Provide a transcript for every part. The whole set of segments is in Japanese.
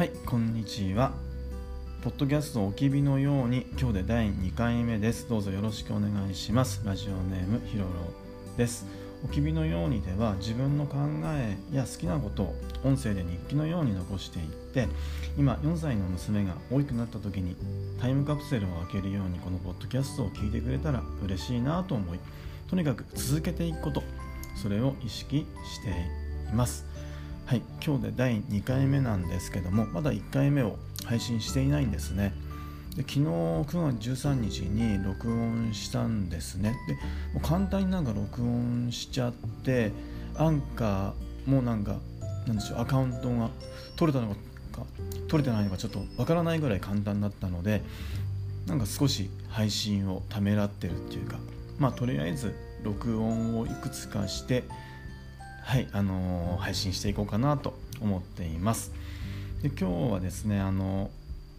はいこんにちは。ポッドキャストおきびのように今日で第2回目です。どうぞよろしくお願いします。ラジオネームひろろです。おきびのようにでは自分の考えや好きなことを音声で日記のように残していって今4歳の娘が大きくなった時にタイムカプセルを開けるようにこのポッドキャストを聞いてくれたら嬉しいなと思いとにかく続けていくことそれを意識しています。はい今日で第2回目なんですけどもまだ1回目を配信していないんですね。で昨日9月13日に録音したんですね。でもう簡単になんか録音しちゃってアンカーもなんかなんでしょうアカウントが取れたのか取れてないのかちょっとわからないぐらい簡単だったのでなんか少し配信をためらってるっていうかまあとりあえず録音をいくつかしてはいあの、配信していこうかなと思っています。で今日はですねあの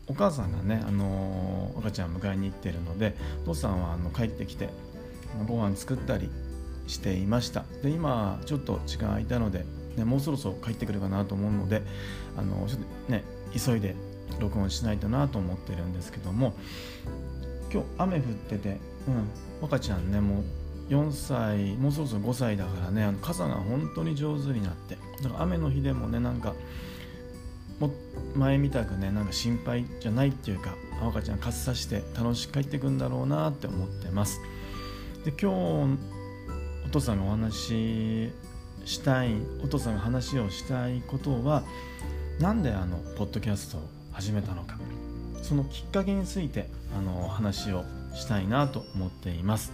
お母さんがねあの赤ちゃん迎えに行ってるのでお父さんはあの帰ってきてご飯作ったりしていました。で今ちょっと時間空いたので、ね、もうそろそろ帰ってくるかなと思うのであのちょっとね急いで録音しないとなと思ってるんですけども今日雨降ってて、うん、赤ちゃんねもう4歳もうそろそろ5歳だからねあの傘が本当に上手になってだから雨の日でもねなんかも前みたくねなんか心配じゃないっていうか赤ちゃん傘さして楽しく帰ってくんだろうなって思ってます。で今日お父さんがお話ししたいお父さんが話をしたいことはなんであのポッドキャストを始めたのか。そのきっかけについてあの話をしたいなと思っています。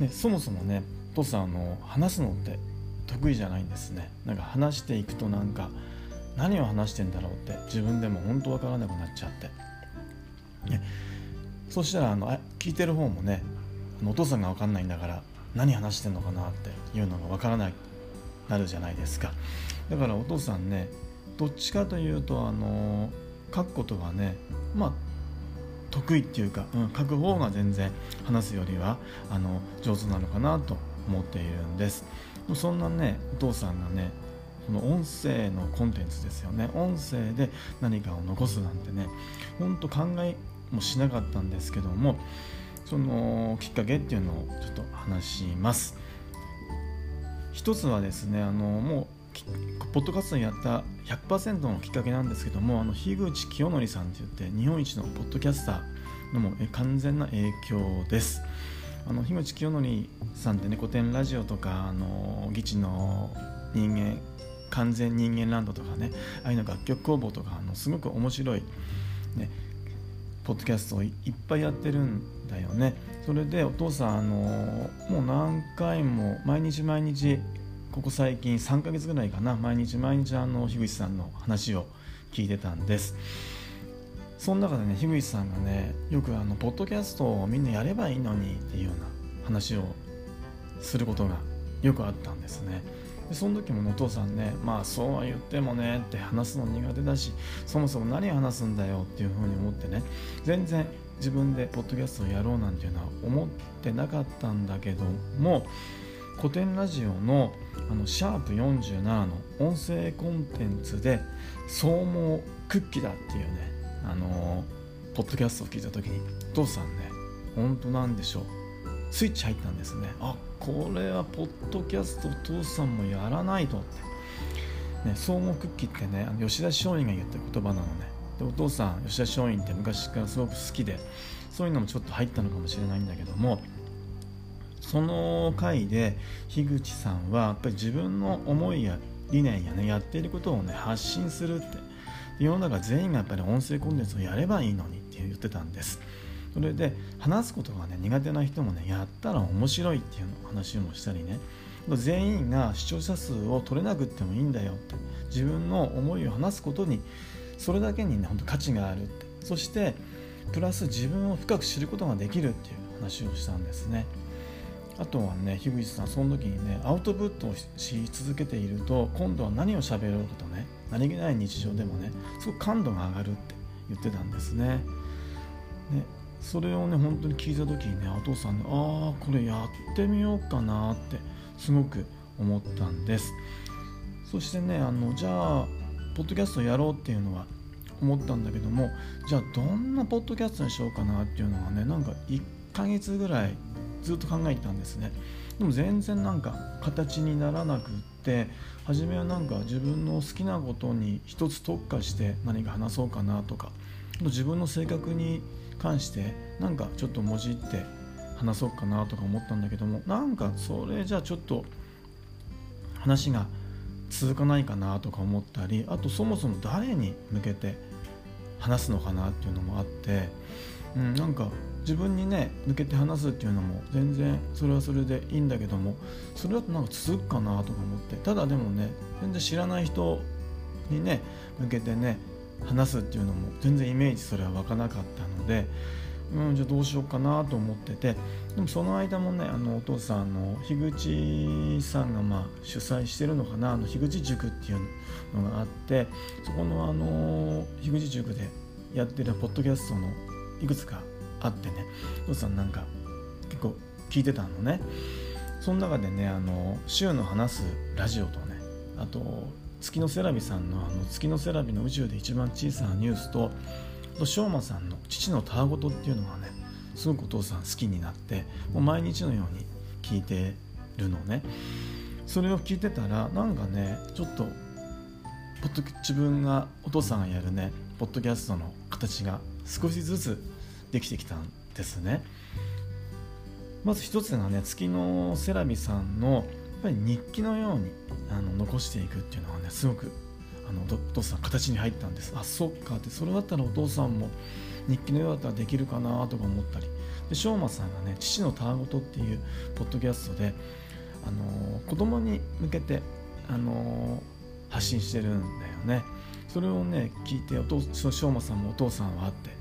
でそもそもねお父さんあの話すのって得意じゃないんですね。なんか話していくとなんか何を話してんだろうって自分でも本当わからなくなっちゃって、ね、そしたらあの聞いてる方もねあのお父さんが分かんないんだから何話してんのかなっていうのが分からないなるじゃないですか。だからお父さんねどっちかというとあの書くことがねまあ得意っていうか、うん、書く方が全然話すよりはあの上手なのかなと思っているんです。そんなねお父さんがねこの音声のコンテンツですよね。音声で何かを残すなんてねほんと考えもしなかったんですけどもそのきっかけっていうのをちょっと話します。一つはですねあのもうポッドキャストにやった100%のきっかけなんですけどもあの樋口清則さんって言って日本一のポッドキャスターのも完全な影響です。あの樋口清則さんってね古典ラジオとかあの議事の人間完全人間ランドとかねああいうの楽曲工房とかあのすごく面白い、ね、ポッドキャストをいっぱいやってるんだよね。それでお父さんあのもう何回も毎日毎日ここ最近3ヶ月ぐらいかな毎日毎日あの樋口さんの話を聞いてたんです。その中でね樋口さんがねよくあのポッドキャストをみんなやればいいのにっていうような話をすることがよくあったんですね。でその時もお父さんねまあそうは言ってもねって話すの苦手だしそもそも何話すんだよっていうふうに思ってね全然自分でポッドキャストをやろうなんていうのは思ってなかったんだけども古典ラジオのあのシャープ47の音声コンテンツで「総毛クッキーだ」っていうねあのポッドキャストを聞いた時にお父さんね本当なんでしょう。スイッチ入ったんですね。あこれはポッドキャストお父さんもやらないとって、ね、相互クッキーってねあの吉田松陰が言った言葉なのね。でお父さん吉田松陰って昔からすごく好きでそういうのもちょっと入ったのかもしれないんだけどもその回で樋口さんはやっぱり自分の思いや理念やねやっていることをね発信するって世の中全員がやっぱり音声コンテンツをやればいいのにって言ってたんです。それで話すことがね苦手な人もねやったら面白いっていう話もしたりね。全員が視聴者数を取れなくってもいいんだよって自分の思いを話すことにそれだけにね本当価値があるって。そしてプラス自分を深く知ることができるっていう話をしたんですね。あとはね樋口さんその時にねアウトプットをし続けていると今度は何を喋ろうかとね何気ない日常でもねすごく感度が上がるって言ってたんですね。ねそれをね本当に聞いた時にねお父さんねああこれやってみようかなってすごく思ったんです。そしてねあのじゃあポッドキャストやろうっていうのは思ったんだけどもじゃあどんなポッドキャストにしようかなっていうのはねなんか1ヶ月ぐらいずっと考えてたんですね。でも全然なんか形にならなくって初めはなんか自分の好きなことに一つ特化して何か話そうかなとか自分の性格に関してなんかちょっともじって話そうかなとか思ったんだけどもなんかそれじゃあちょっと話が続かないかなとか思ったりあとそもそも誰に向けて話すのかなっていうのもあって、うん、なんか自分にね抜けて話すっていうのも全然それはそれでいいんだけどもそれだとなんか続くかなとか思ってただでもね全然知らない人にね向けてね話すっていうのも全然イメージそれは湧かなかったのでうん、じゃあどうしようかなと思っててでもその間もねあのお父さんの樋口さんがまあ主催してるのかなあの樋口塾っていうのがあってそこのあの樋口塾でやってるポッドキャストのいくつかあってね。お父さんなんか結構聞いてたのね。その中でねあの週の話すラジオとねあと月のセラビさんのあの月のセラビの宇宙で一番小さなニュースとあと昌磨さんの父のたわごとっていうのがねすごくお父さん好きになってもう毎日のように聞いてるのね。それを聞いてたらなんかねちょっとポッド自分がお父さんがやるねポッドキャストの形が少しずつできてきたんですね。まず一つがね月のセラビさんのやっぱり日記のようにあの残していくっていうのがねすごくあのお父さん形に入ったんです。あそっか。ってそれだったらお父さんも日記のようだったらできるかなとか思ったり。で昌磨さんがね「父のたわごと」っていうポッドキャストで、あのー、子供に向けて、あの、発信してるんだよね。それをね聞いてお父昌磨さんもお父さんはあって。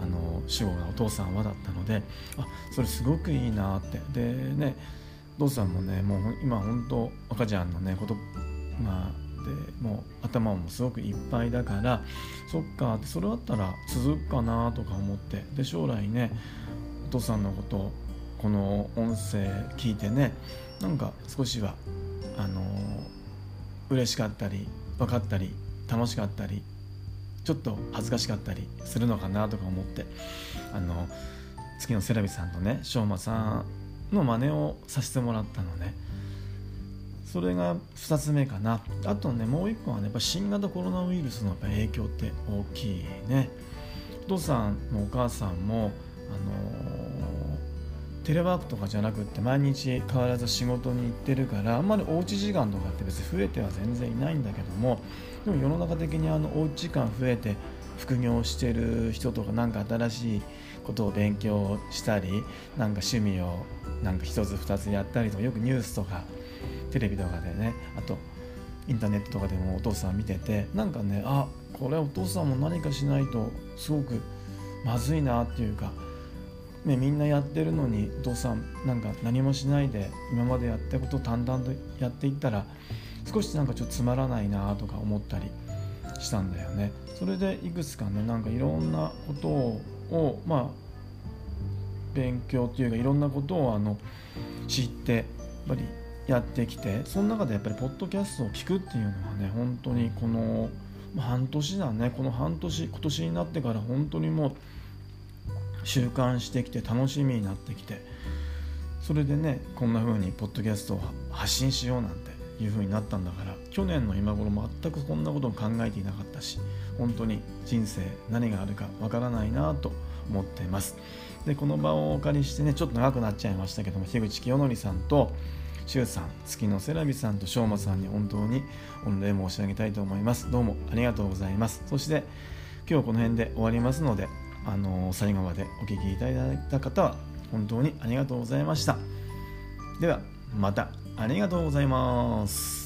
あの主語がお父さんはだったのであそれすごくいいなって。でねお父さんもねもう今本当赤ちゃんのねことまあでもう頭もすごくいっぱいだからそっかってそれだったら続くかなとか思って。で将来ねお父さんのことこの音声聞いてねなんか少しはあの嬉しかったり分かったり楽しかったりちょっと恥ずかしかったりするのかなとか思ってあの月のセラビさんとね昌磨さんの真似をさせてもらったのね。それが2つ目かな。あとねもう1個はねやっぱ新型コロナウイルスのやっぱ影響って大きいね。お父さんもお母さんもあの、テレワークとかじゃなくって毎日変わらず仕事に行ってるからあんまりおうち時間とかって別に増えては全然いないんだけどもでも世の中的にあのおうち時間増えて副業してる人とか何か新しいことを勉強したりなんか趣味をなんか一つ二つやったりとかよくニュースとかテレビとかでねあとインターネットとかでもお父さん見ててなんかねあこれお父さんも何かしないとすごくまずいなっていうか、ね、みんなやってるのにお父さんなんか何もしないで今までやったことを淡々とやっていったら少しなんかちょっとつまらないなとか思ったりしたんだよね。それでいくつかねなんかいろんなことをまあ勉強っていうかいろんなことをあの知ってやっぱりやってきてその中でやっぱりポッドキャストを聞くっていうのはね本当にこの半年だねこの半年今年になってから本当にもう習慣してきて楽しみになってきてそれでねこんな風にポッドキャストを発信しようなんていう風になったんだから去年の今頃全くこんなことを考えていなかったし本当に人生何があるかわからないなと思っていますでこの場をお借りしてねちょっと長くなっちゃいましたけども樋口清則さんと周さん、月のセラビさんとしょうまさんに本当に御礼申し上げたいと思います。どうもありがとうございます。そして今日この辺で終わりますので、あの最後までお聴きいただいた方は本当にありがとうございました。ではまたありがとうございます。